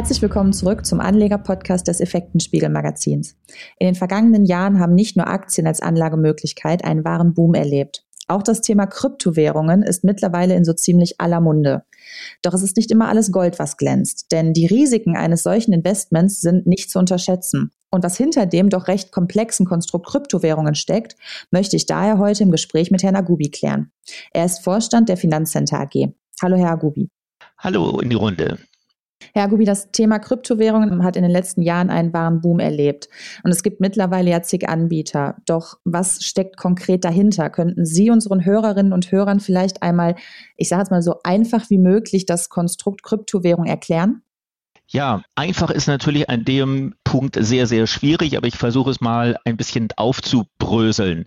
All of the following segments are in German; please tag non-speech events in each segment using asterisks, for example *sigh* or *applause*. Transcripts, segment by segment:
Herzlich willkommen zurück zum Anleger-Podcast des Effektenspiegel-Magazins. In den vergangenen Jahren haben nicht nur Aktien als Anlagemöglichkeit einen wahren Boom erlebt. Auch das Thema Kryptowährungen ist mittlerweile in so ziemlich aller Munde. Doch es ist nicht immer alles Gold, was glänzt, denn die Risiken eines solchen Investments sind nicht zu unterschätzen. Und was hinter dem doch recht komplexen Konstrukt Kryptowährungen steckt, möchte ich daher heute im Gespräch mit Herrn Agubi klären. Er ist Vorstand der Finanzcenter AG. Hallo, Herr Agubi. Hallo in die Runde. Herr Gubi, das Thema Kryptowährungen hat in den letzten Jahren einen wahren Boom erlebt. Und es gibt mittlerweile ja zig Anbieter. Doch was steckt konkret dahinter? Könnten Sie unseren Hörerinnen und Hörern vielleicht einmal, ich sage jetzt mal so einfach wie möglich, das Konstrukt Kryptowährung erklären? Ja, einfach ist natürlich an dem Punkt sehr, sehr schwierig, aber ich versuche es mal ein bisschen aufzubröseln.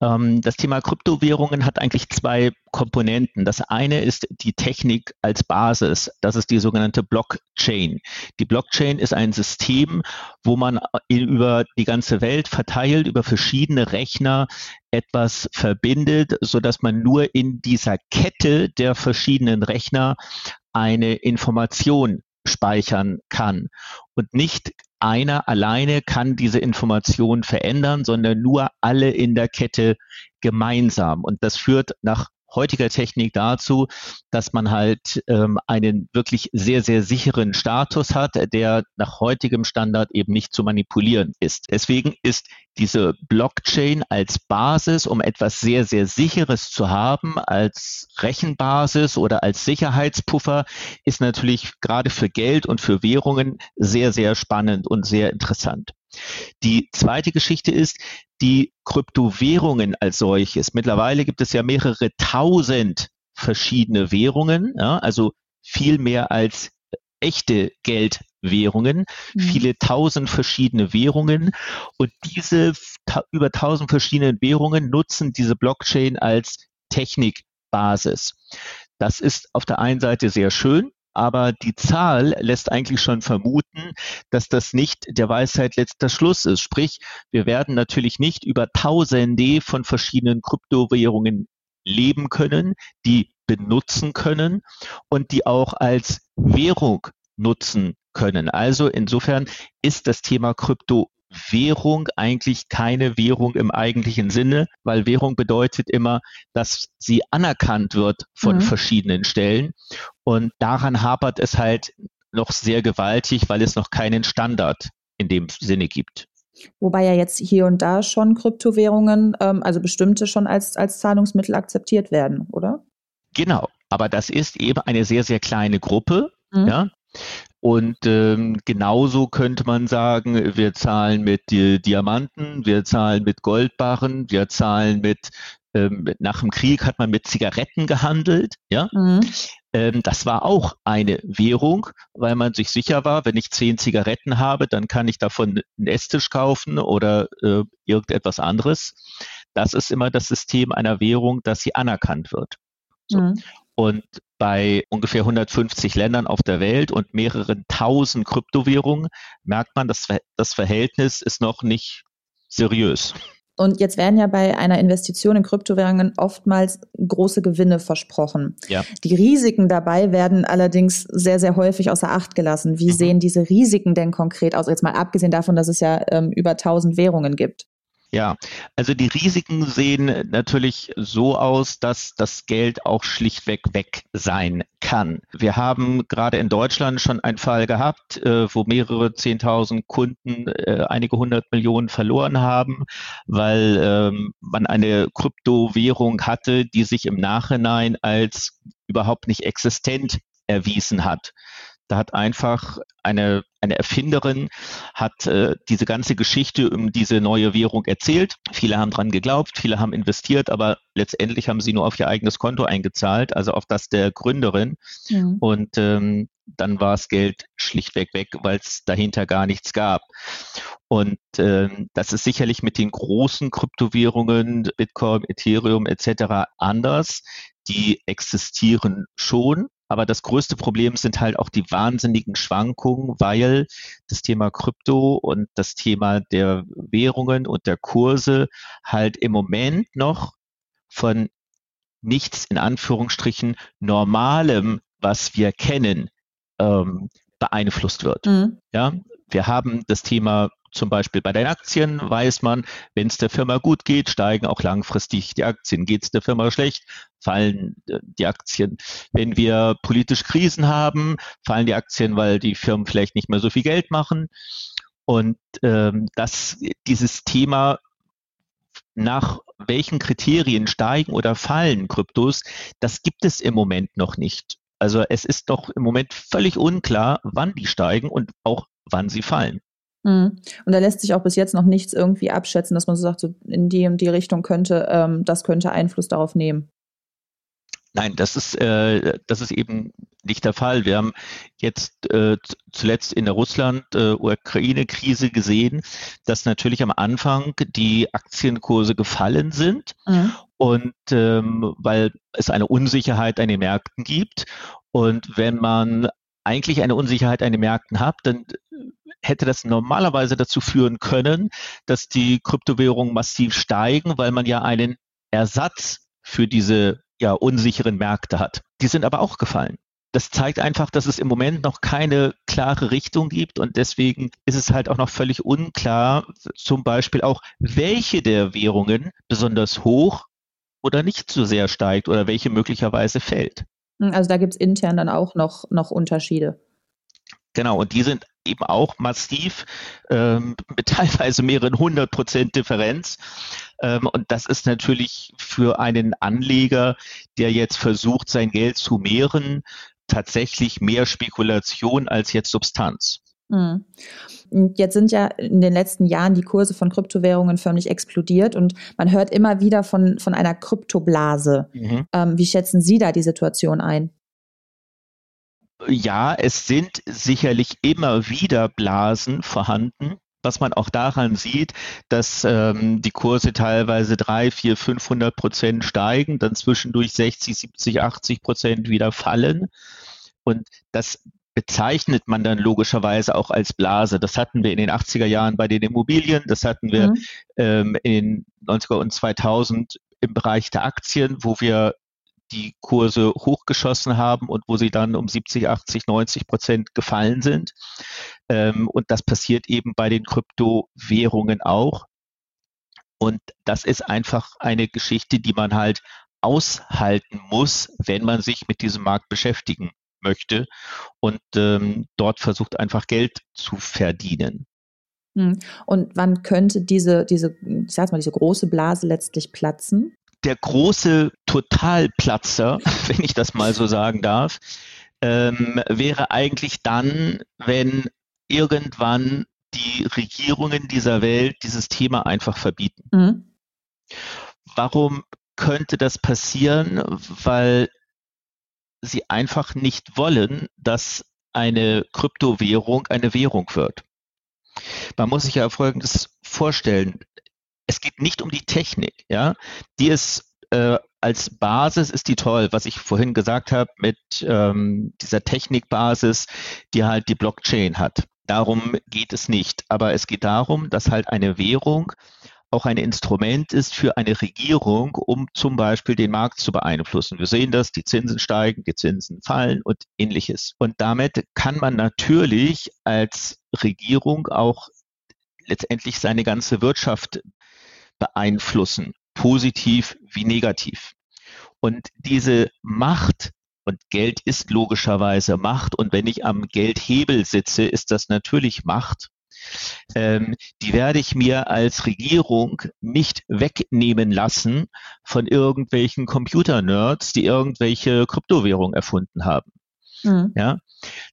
Ähm, das Thema Kryptowährungen hat eigentlich zwei Komponenten. Das eine ist die Technik als Basis. Das ist die sogenannte Blockchain. Die Blockchain ist ein System, wo man über die ganze Welt verteilt, über verschiedene Rechner etwas verbindet, so dass man nur in dieser Kette der verschiedenen Rechner eine Information speichern kann und nicht einer alleine kann diese Information verändern, sondern nur alle in der Kette gemeinsam. Und das führt nach heutiger Technik dazu, dass man halt ähm, einen wirklich sehr, sehr sicheren Status hat, der nach heutigem Standard eben nicht zu manipulieren ist. Deswegen ist diese Blockchain als Basis, um etwas sehr, sehr Sicheres zu haben, als Rechenbasis oder als Sicherheitspuffer, ist natürlich gerade für Geld und für Währungen sehr, sehr spannend und sehr interessant. Die zweite Geschichte ist die Kryptowährungen als solches. Mittlerweile gibt es ja mehrere tausend verschiedene Währungen, ja, also viel mehr als echte Geldwährungen, mhm. viele tausend verschiedene Währungen. Und diese ta über tausend verschiedenen Währungen nutzen diese Blockchain als Technikbasis. Das ist auf der einen Seite sehr schön, aber die Zahl lässt eigentlich schon vermuten, dass das nicht der Weisheit letzter Schluss ist. Sprich, wir werden natürlich nicht über Tausende von verschiedenen Kryptowährungen leben können, die benutzen können und die auch als Währung nutzen können. Also insofern ist das Thema Krypto Währung eigentlich keine Währung im eigentlichen Sinne, weil Währung bedeutet immer, dass sie anerkannt wird von mhm. verschiedenen Stellen. Und daran hapert es halt noch sehr gewaltig, weil es noch keinen Standard in dem Sinne gibt. Wobei ja jetzt hier und da schon Kryptowährungen, ähm, also bestimmte schon als, als Zahlungsmittel akzeptiert werden, oder? Genau, aber das ist eben eine sehr, sehr kleine Gruppe. Mhm. Ja? Und ähm, genauso könnte man sagen, wir zahlen mit äh, Diamanten, wir zahlen mit Goldbarren, wir zahlen mit, ähm, nach dem Krieg hat man mit Zigaretten gehandelt, ja. Mhm. Ähm, das war auch eine Währung, weil man sich sicher war, wenn ich zehn Zigaretten habe, dann kann ich davon einen Esstisch kaufen oder äh, irgendetwas anderes. Das ist immer das System einer Währung, dass sie anerkannt wird. So. Mhm. Und bei ungefähr 150 Ländern auf der Welt und mehreren tausend Kryptowährungen merkt man, dass das Verhältnis ist noch nicht seriös. Und jetzt werden ja bei einer Investition in Kryptowährungen oftmals große Gewinne versprochen. Ja. Die Risiken dabei werden allerdings sehr, sehr häufig außer Acht gelassen. Wie mhm. sehen diese Risiken denn konkret aus? Jetzt mal abgesehen davon, dass es ja ähm, über 1000 Währungen gibt. Ja, also die Risiken sehen natürlich so aus, dass das Geld auch schlichtweg weg sein kann. Wir haben gerade in Deutschland schon einen Fall gehabt, äh, wo mehrere Zehntausend Kunden äh, einige hundert Millionen verloren haben, weil ähm, man eine Kryptowährung hatte, die sich im Nachhinein als überhaupt nicht existent erwiesen hat. Da hat einfach eine, eine Erfinderin hat äh, diese ganze Geschichte um diese neue Währung erzählt. Viele haben dran geglaubt, viele haben investiert, aber letztendlich haben sie nur auf ihr eigenes Konto eingezahlt, also auf das der Gründerin. Mhm. Und ähm, dann war das Geld schlichtweg weg, weil es dahinter gar nichts gab. Und ähm, das ist sicherlich mit den großen Kryptowährungen, Bitcoin, Ethereum etc. anders. Die existieren schon, aber das größte Problem sind halt auch die wahnsinnigen Schwankungen, weil das Thema Krypto und das Thema der Währungen und der Kurse halt im Moment noch von nichts in Anführungsstrichen normalem, was wir kennen, ähm, beeinflusst wird. Mhm. Ja, wir haben das Thema zum Beispiel bei den Aktien weiß man, wenn es der Firma gut geht, steigen auch langfristig die Aktien. Geht es der Firma schlecht, fallen äh, die Aktien. Wenn wir politische Krisen haben, fallen die Aktien, weil die Firmen vielleicht nicht mehr so viel Geld machen. Und ähm, das, dieses Thema, nach welchen Kriterien steigen oder fallen Kryptos, das gibt es im Moment noch nicht. Also es ist doch im Moment völlig unklar, wann die steigen und auch wann sie fallen. Mhm. Und da lässt sich auch bis jetzt noch nichts irgendwie abschätzen, dass man so sagt, so in die und die Richtung könnte, ähm, das könnte Einfluss darauf nehmen. Nein, das ist, äh, das ist eben nicht der Fall. Wir haben jetzt äh, zuletzt in der Russland-Ukraine-Krise äh, gesehen, dass natürlich am Anfang die Aktienkurse gefallen sind mhm. und ähm, weil es eine Unsicherheit an den Märkten gibt. Und wenn man eigentlich eine Unsicherheit an den Märkten hat, dann hätte das normalerweise dazu führen können, dass die Kryptowährungen massiv steigen, weil man ja einen Ersatz für diese ja, unsicheren Märkte hat. Die sind aber auch gefallen. Das zeigt einfach, dass es im Moment noch keine klare Richtung gibt und deswegen ist es halt auch noch völlig unklar, zum Beispiel auch, welche der Währungen besonders hoch oder nicht so sehr steigt oder welche möglicherweise fällt. Also da gibt es intern dann auch noch, noch Unterschiede. Genau, und die sind eben auch massiv ähm, mit teilweise mehreren hundert Prozent Differenz. Ähm, und das ist natürlich für einen Anleger, der jetzt versucht, sein Geld zu mehren, tatsächlich mehr Spekulation als jetzt Substanz. Mhm. Jetzt sind ja in den letzten Jahren die Kurse von Kryptowährungen förmlich explodiert und man hört immer wieder von, von einer Kryptoblase. Mhm. Ähm, wie schätzen Sie da die Situation ein? Ja, es sind sicherlich immer wieder Blasen vorhanden. Was man auch daran sieht, dass ähm, die Kurse teilweise drei, vier, 500 Prozent steigen, dann zwischendurch 60, 70, 80 Prozent wieder fallen. Und das bezeichnet man dann logischerweise auch als Blase. Das hatten wir in den 80er Jahren bei den Immobilien, das hatten wir mhm. ähm, in 90er und 2000 im Bereich der Aktien, wo wir die Kurse hochgeschossen haben und wo sie dann um 70, 80, 90 Prozent gefallen sind. Ähm, und das passiert eben bei den Kryptowährungen auch. Und das ist einfach eine Geschichte, die man halt aushalten muss, wenn man sich mit diesem Markt beschäftigen möchte und ähm, dort versucht einfach Geld zu verdienen. Hm. Und wann könnte diese, diese, ich sag mal, diese große Blase letztlich platzen? Der große Totalplatzer, *laughs* wenn ich das mal so sagen darf, ähm, wäre eigentlich dann, wenn irgendwann die Regierungen dieser Welt dieses Thema einfach verbieten. Mhm. Warum könnte das passieren? Weil sie einfach nicht wollen, dass eine Kryptowährung eine Währung wird. Man muss sich ja Folgendes vorstellen es geht nicht um die Technik, ja. Die ist äh, als Basis ist die toll, was ich vorhin gesagt habe mit ähm, dieser Technikbasis, die halt die Blockchain hat. Darum geht es nicht. Aber es geht darum, dass halt eine Währung auch ein Instrument ist für eine Regierung, um zum Beispiel den Markt zu beeinflussen. Wir sehen das, die Zinsen steigen, die Zinsen fallen und ähnliches. Und damit kann man natürlich als Regierung auch letztendlich seine ganze Wirtschaft beeinflussen, positiv wie negativ. Und diese Macht, und Geld ist logischerweise Macht, und wenn ich am Geldhebel sitze, ist das natürlich Macht, ähm, die werde ich mir als Regierung nicht wegnehmen lassen von irgendwelchen Computer-Nerds, die irgendwelche Kryptowährungen erfunden haben. Mhm. Ja,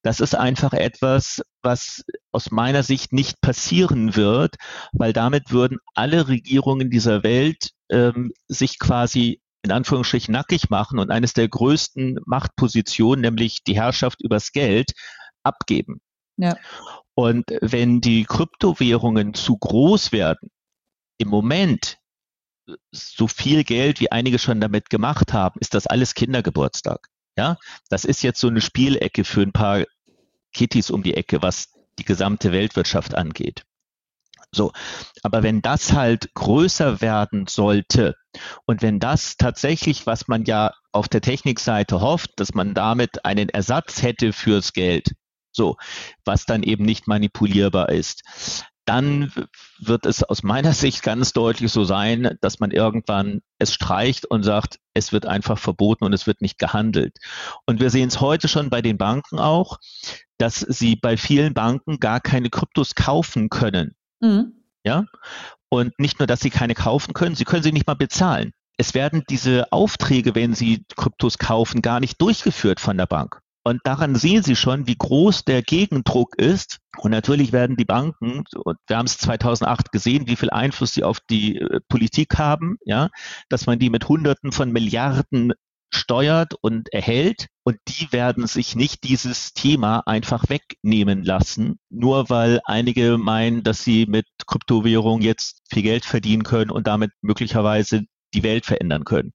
das ist einfach etwas, was aus meiner Sicht nicht passieren wird, weil damit würden alle Regierungen dieser Welt ähm, sich quasi in Anführungsstrichen nackig machen und eines der größten Machtpositionen, nämlich die Herrschaft übers Geld, abgeben. Ja. Und wenn die Kryptowährungen zu groß werden, im Moment so viel Geld, wie einige schon damit gemacht haben, ist das alles Kindergeburtstag. Ja, das ist jetzt so eine Spielecke für ein paar Kittys um die Ecke, was die gesamte Weltwirtschaft angeht. So, aber wenn das halt größer werden sollte und wenn das tatsächlich, was man ja auf der Technikseite hofft, dass man damit einen Ersatz hätte fürs Geld, So, was dann eben nicht manipulierbar ist dann wird es aus meiner Sicht ganz deutlich so sein, dass man irgendwann es streicht und sagt, es wird einfach verboten und es wird nicht gehandelt. Und wir sehen es heute schon bei den Banken auch, dass sie bei vielen Banken gar keine Kryptos kaufen können. Mhm. Ja? Und nicht nur, dass sie keine kaufen können, sie können sie nicht mal bezahlen. Es werden diese Aufträge, wenn sie Kryptos kaufen, gar nicht durchgeführt von der Bank. Und daran sehen Sie schon, wie groß der Gegendruck ist. Und natürlich werden die Banken, und wir haben es 2008 gesehen, wie viel Einfluss sie auf die äh, Politik haben, ja, dass man die mit Hunderten von Milliarden steuert und erhält. Und die werden sich nicht dieses Thema einfach wegnehmen lassen, nur weil einige meinen, dass sie mit Kryptowährung jetzt viel Geld verdienen können und damit möglicherweise die Welt verändern können.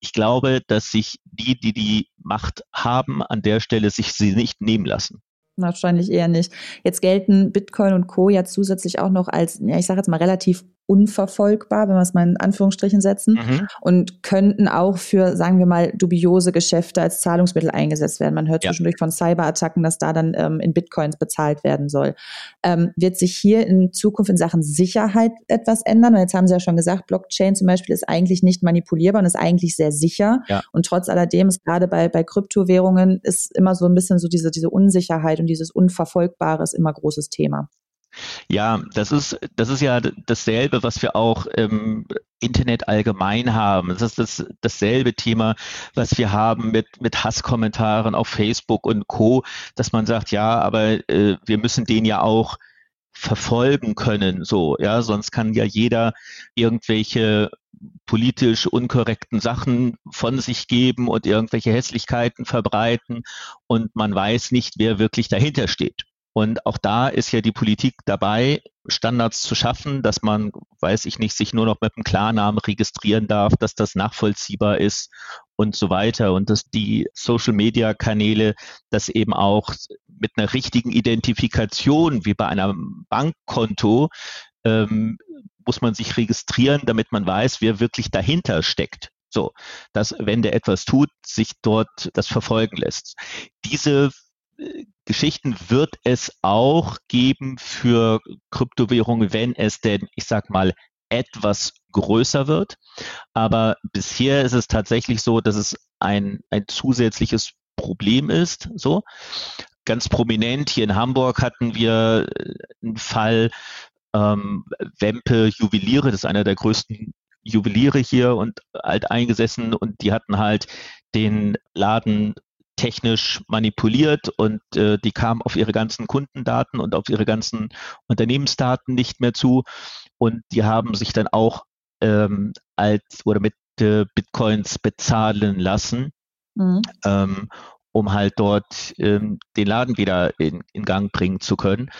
Ich glaube, dass sich die, die die Macht haben, an der Stelle sich sie nicht nehmen lassen. Wahrscheinlich eher nicht. Jetzt gelten Bitcoin und Co. ja zusätzlich auch noch als, ja, ich sage jetzt mal relativ unverfolgbar, wenn wir es mal in Anführungsstrichen setzen, mhm. und könnten auch für, sagen wir mal, dubiose Geschäfte als Zahlungsmittel eingesetzt werden. Man hört ja. zwischendurch von Cyberattacken, dass da dann ähm, in Bitcoins bezahlt werden soll. Ähm, wird sich hier in Zukunft in Sachen Sicherheit etwas ändern? Und jetzt haben Sie ja schon gesagt, Blockchain zum Beispiel ist eigentlich nicht manipulierbar und ist eigentlich sehr sicher. Ja. Und trotz alledem ist gerade bei, bei Kryptowährungen ist immer so ein bisschen so diese, diese Unsicherheit und dieses Unverfolgbare ist immer großes Thema. Ja, das ist, das ist ja dasselbe, was wir auch im Internet allgemein haben. Das ist das, dasselbe Thema, was wir haben mit, mit Hasskommentaren auf Facebook und Co., dass man sagt, ja, aber äh, wir müssen den ja auch verfolgen können, so, ja, sonst kann ja jeder irgendwelche politisch unkorrekten Sachen von sich geben und irgendwelche Hässlichkeiten verbreiten und man weiß nicht, wer wirklich dahinter steht. Und auch da ist ja die Politik dabei, Standards zu schaffen, dass man, weiß ich nicht, sich nur noch mit einem Klarnamen registrieren darf, dass das nachvollziehbar ist und so weiter. Und dass die Social-Media-Kanäle das eben auch mit einer richtigen Identifikation, wie bei einem Bankkonto, ähm, muss man sich registrieren, damit man weiß, wer wirklich dahinter steckt. So, dass wenn der etwas tut, sich dort das verfolgen lässt. Diese Geschichten wird es auch geben für Kryptowährungen, wenn es denn, ich sag mal, etwas größer wird. Aber bisher ist es tatsächlich so, dass es ein, ein zusätzliches Problem ist. So ganz prominent hier in Hamburg hatten wir äh, einen Fall ähm, Wempe Juweliere, das ist einer der größten Juweliere hier und alt eingesessen und die hatten halt den Laden technisch manipuliert und äh, die kamen auf ihre ganzen Kundendaten und auf ihre ganzen Unternehmensdaten nicht mehr zu. Und die haben sich dann auch ähm, als oder mit äh, Bitcoins bezahlen lassen. Mhm. Ähm, um halt dort ähm, den Laden wieder in, in Gang bringen zu können.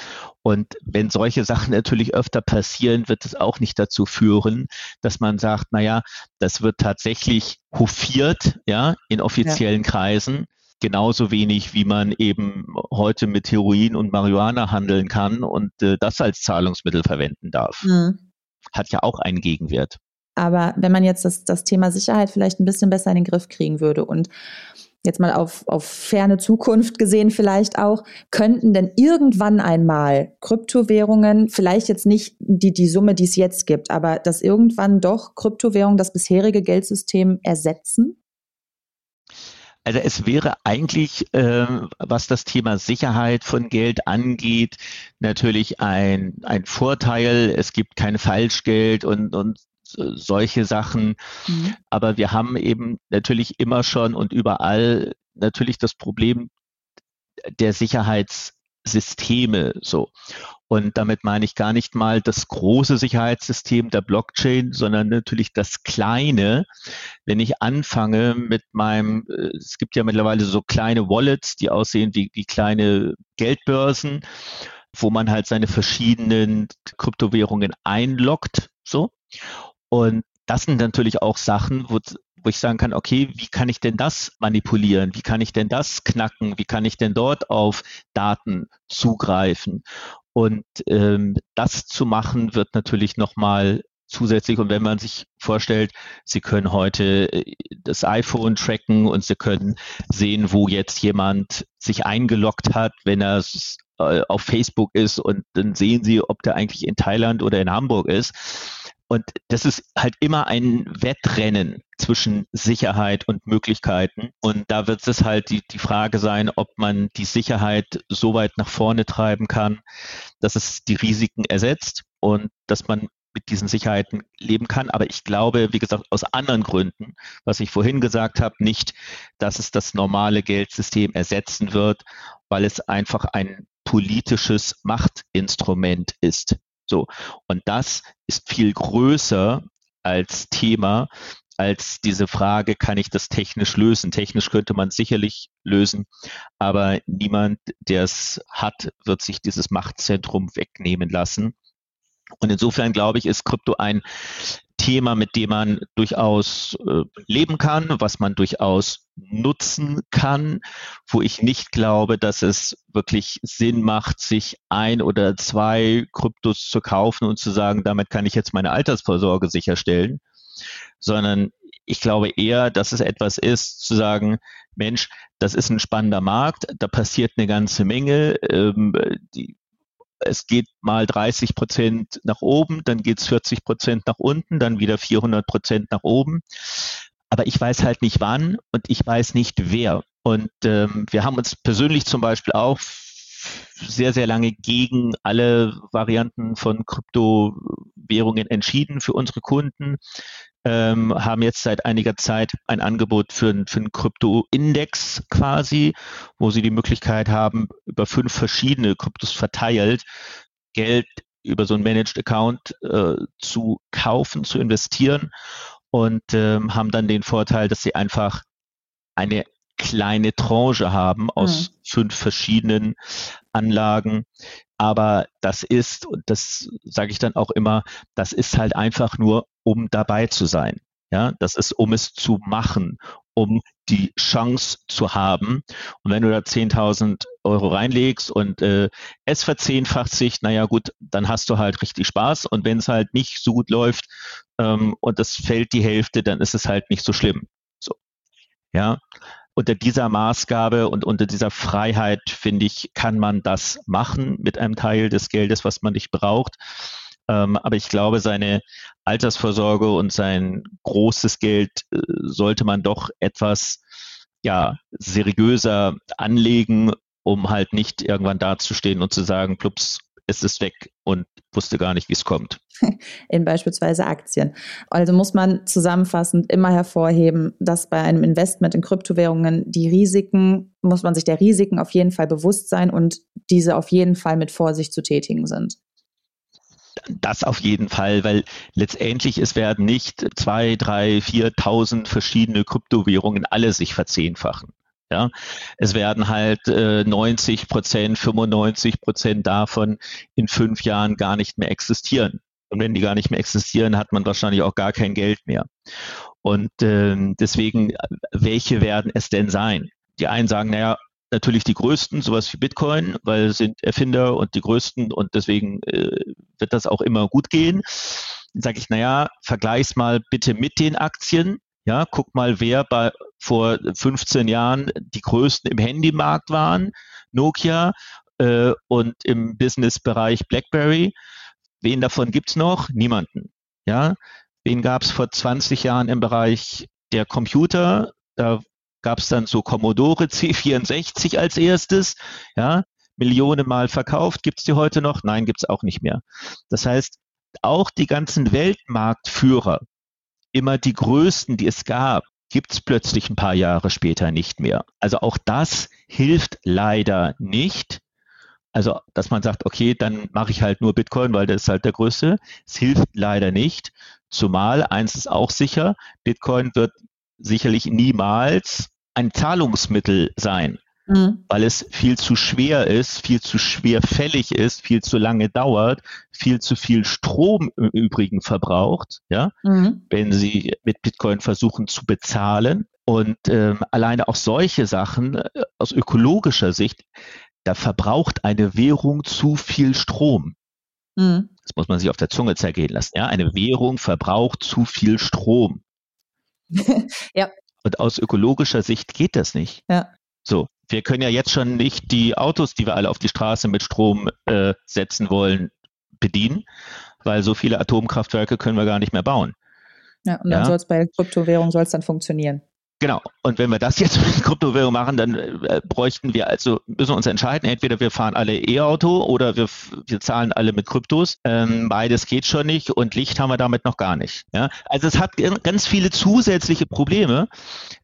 Und wenn solche Sachen natürlich öfter passieren, wird es auch nicht dazu führen, dass man sagt, naja, das wird tatsächlich hofiert, ja, in offiziellen ja. Kreisen genauso wenig, wie man eben heute mit Heroin und Marihuana handeln kann und äh, das als Zahlungsmittel verwenden darf. Mhm. Hat ja auch einen Gegenwert. Aber wenn man jetzt das, das Thema Sicherheit vielleicht ein bisschen besser in den Griff kriegen würde und jetzt mal auf, auf ferne Zukunft gesehen vielleicht auch, könnten denn irgendwann einmal Kryptowährungen, vielleicht jetzt nicht die, die Summe, die es jetzt gibt, aber dass irgendwann doch Kryptowährungen das bisherige Geldsystem ersetzen? Also es wäre eigentlich, äh, was das Thema Sicherheit von Geld angeht, natürlich ein, ein Vorteil. Es gibt kein Falschgeld und, und solche Sachen. Mhm. Aber wir haben eben natürlich immer schon und überall natürlich das Problem der Sicherheitssysteme so. Und damit meine ich gar nicht mal das große Sicherheitssystem der Blockchain, sondern natürlich das kleine. Wenn ich anfange mit meinem, äh, es gibt ja mittlerweile so kleine Wallets, die aussehen wie, wie kleine Geldbörsen, wo man halt seine verschiedenen Kryptowährungen einloggt, so. Und das sind natürlich auch Sachen, wo, wo ich sagen kann, okay, wie kann ich denn das manipulieren? Wie kann ich denn das knacken? Wie kann ich denn dort auf Daten zugreifen? Und ähm, das zu machen, wird natürlich nochmal zusätzlich. Und wenn man sich vorstellt, Sie können heute äh, das iPhone tracken und Sie können sehen, wo jetzt jemand sich eingeloggt hat, wenn er äh, auf Facebook ist und dann sehen Sie, ob der eigentlich in Thailand oder in Hamburg ist. Und das ist halt immer ein Wettrennen zwischen Sicherheit und Möglichkeiten. Und da wird es halt die, die Frage sein, ob man die Sicherheit so weit nach vorne treiben kann, dass es die Risiken ersetzt und dass man mit diesen Sicherheiten leben kann. Aber ich glaube, wie gesagt, aus anderen Gründen, was ich vorhin gesagt habe, nicht, dass es das normale Geldsystem ersetzen wird, weil es einfach ein politisches Machtinstrument ist. So. Und das ist viel größer als Thema, als diese Frage, kann ich das technisch lösen? Technisch könnte man sicherlich lösen, aber niemand, der es hat, wird sich dieses Machtzentrum wegnehmen lassen. Und insofern glaube ich, ist Krypto ein Thema, mit dem man durchaus äh, leben kann, was man durchaus nutzen kann, wo ich nicht glaube, dass es wirklich Sinn macht, sich ein oder zwei Kryptos zu kaufen und zu sagen, damit kann ich jetzt meine Altersvorsorge sicherstellen, sondern ich glaube eher, dass es etwas ist, zu sagen, Mensch, das ist ein spannender Markt, da passiert eine ganze Menge. Ähm, die es geht mal 30 Prozent nach oben, dann geht es 40 Prozent nach unten, dann wieder 400 Prozent nach oben. Aber ich weiß halt nicht wann und ich weiß nicht wer. Und ähm, wir haben uns persönlich zum Beispiel auch sehr, sehr lange gegen alle Varianten von Kryptowährungen entschieden für unsere Kunden ähm, haben jetzt seit einiger Zeit ein Angebot für, für einen Krypto-Index quasi, wo sie die Möglichkeit haben, über fünf verschiedene Kryptos verteilt Geld über so einen Managed Account äh, zu kaufen, zu investieren und ähm, haben dann den Vorteil, dass sie einfach eine kleine Tranche haben aus mhm. fünf verschiedenen Anlagen. Aber das ist, und das sage ich dann auch immer, das ist halt einfach nur um dabei zu sein. Ja, das ist, um es zu machen, um die Chance zu haben. Und wenn du da 10.000 Euro reinlegst und äh, es verzehnfacht sich, naja gut, dann hast du halt richtig Spaß. Und wenn es halt nicht so gut läuft ähm, und es fällt die Hälfte, dann ist es halt nicht so schlimm. So, ja. Unter dieser Maßgabe und unter dieser Freiheit, finde ich, kann man das machen mit einem Teil des Geldes, was man nicht braucht. Ähm, aber ich glaube, seine Altersvorsorge und sein großes Geld äh, sollte man doch etwas ja, seriöser anlegen, um halt nicht irgendwann dazustehen und zu sagen, plups, es ist weg und wusste gar nicht, wie es kommt. *laughs* In beispielsweise Aktien. Also muss man zusammenfassend immer hervorheben, dass bei einem Investment in Kryptowährungen die Risiken, muss man sich der Risiken auf jeden Fall bewusst sein und diese auf jeden Fall mit Vorsicht zu tätigen sind. Das auf jeden Fall, weil letztendlich es werden nicht zwei, drei, viertausend verschiedene Kryptowährungen alle sich verzehnfachen. Ja, es werden halt äh, 90 Prozent, 95 Prozent davon in fünf Jahren gar nicht mehr existieren. Und wenn die gar nicht mehr existieren, hat man wahrscheinlich auch gar kein Geld mehr. Und ähm, deswegen, welche werden es denn sein? Die einen sagen, naja, natürlich die größten, sowas wie Bitcoin, weil es sind Erfinder und die größten und deswegen äh, wird das auch immer gut gehen. Sage ich, naja, vergleich's mal bitte mit den Aktien. Ja, guck mal, wer bei vor 15 Jahren die größten im Handymarkt waren, Nokia äh, und im Businessbereich BlackBerry. Wen davon gibt's noch? Niemanden. Ja, wen gab's vor 20 Jahren im Bereich der Computer? Da gab es dann so Commodore C64 als erstes, ja, Millionen Mal verkauft. Gibt es die heute noch? Nein, gibt es auch nicht mehr. Das heißt, auch die ganzen Weltmarktführer, immer die größten, die es gab, gibt es plötzlich ein paar Jahre später nicht mehr. Also auch das hilft leider nicht. Also, dass man sagt, okay, dann mache ich halt nur Bitcoin, weil der ist halt der größte. Es hilft leider nicht. Zumal, eins ist auch sicher, Bitcoin wird sicherlich niemals ein Zahlungsmittel sein, mhm. weil es viel zu schwer ist, viel zu schwerfällig ist, viel zu lange dauert, viel zu viel Strom im Übrigen verbraucht, ja, mhm. wenn Sie mit Bitcoin versuchen zu bezahlen. Und ähm, alleine auch solche Sachen äh, aus ökologischer Sicht, da verbraucht eine Währung zu viel Strom. Mhm. Das muss man sich auf der Zunge zergehen lassen. Ja, eine Währung verbraucht zu viel Strom. *laughs* ja. Und aus ökologischer Sicht geht das nicht. Ja. So, wir können ja jetzt schon nicht die Autos, die wir alle auf die Straße mit Strom äh, setzen wollen, bedienen, weil so viele Atomkraftwerke können wir gar nicht mehr bauen. Ja, und dann ja? soll es bei Kryptowährungen soll es dann funktionieren. Genau. Und wenn wir das jetzt mit Kryptowährung machen, dann äh, bräuchten wir also, müssen wir uns entscheiden, entweder wir fahren alle E-Auto oder wir, wir zahlen alle mit Kryptos. Ähm, beides geht schon nicht und Licht haben wir damit noch gar nicht. Ja? Also es hat ganz viele zusätzliche Probleme,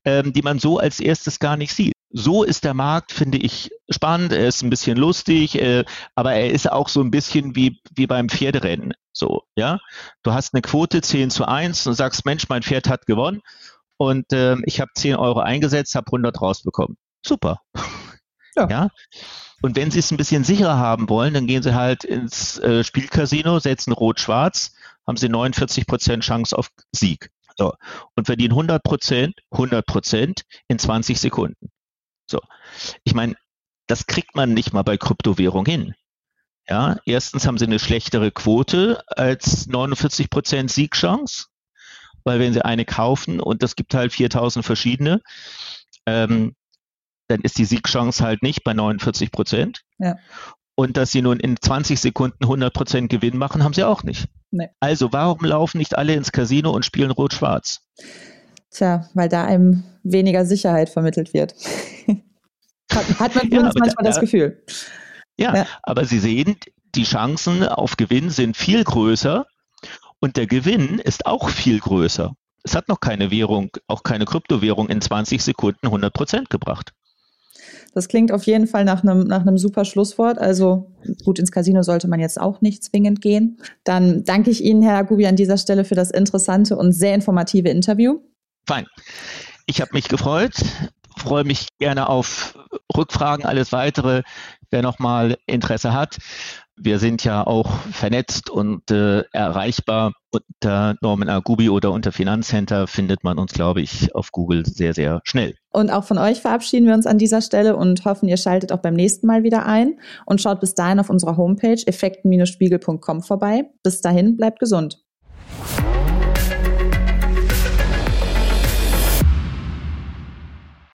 ähm, die man so als erstes gar nicht sieht. So ist der Markt, finde ich, spannend. Er ist ein bisschen lustig, äh, aber er ist auch so ein bisschen wie, wie beim Pferderennen. So, ja. Du hast eine Quote 10 zu 1 und sagst, Mensch, mein Pferd hat gewonnen und äh, ich habe 10 Euro eingesetzt, habe 100 rausbekommen. Super. *laughs* Ja. ja. Und wenn Sie es ein bisschen sicherer haben wollen, dann gehen Sie halt ins äh, Spielcasino, setzen Rot-Schwarz, haben Sie 49 Prozent Chance auf Sieg. So. Und verdienen 100 Prozent, 100 Prozent in 20 Sekunden. So. Ich meine, das kriegt man nicht mal bei Kryptowährung hin. Ja, erstens haben sie eine schlechtere Quote als 49 Prozent Siegchance weil wenn Sie eine kaufen und das gibt halt 4000 verschiedene, ähm, dann ist die Siegchance halt nicht bei 49 Prozent. Ja. Und dass Sie nun in 20 Sekunden 100 Prozent Gewinn machen, haben Sie auch nicht. Nee. Also warum laufen nicht alle ins Casino und spielen Rot-Schwarz? Tja, weil da einem weniger Sicherheit vermittelt wird. *laughs* hat, hat, man ja, manchmal da, das Gefühl. Ja, ja, aber Sie sehen, die Chancen auf Gewinn sind viel größer, und der Gewinn ist auch viel größer. Es hat noch keine Währung, auch keine Kryptowährung in 20 Sekunden 100 Prozent gebracht. Das klingt auf jeden Fall nach einem, nach einem super Schlusswort. Also gut, ins Casino sollte man jetzt auch nicht zwingend gehen. Dann danke ich Ihnen, Herr Gubi, an dieser Stelle für das interessante und sehr informative Interview. Fein. Ich habe mich gefreut, freue mich gerne auf Rückfragen, alles weitere, wer nochmal Interesse hat. Wir sind ja auch vernetzt und äh, erreichbar. Unter Norman Agubi oder unter Finanzcenter findet man uns, glaube ich, auf Google sehr, sehr schnell. Und auch von euch verabschieden wir uns an dieser Stelle und hoffen, ihr schaltet auch beim nächsten Mal wieder ein und schaut bis dahin auf unserer Homepage effekten-spiegel.com vorbei. Bis dahin, bleibt gesund.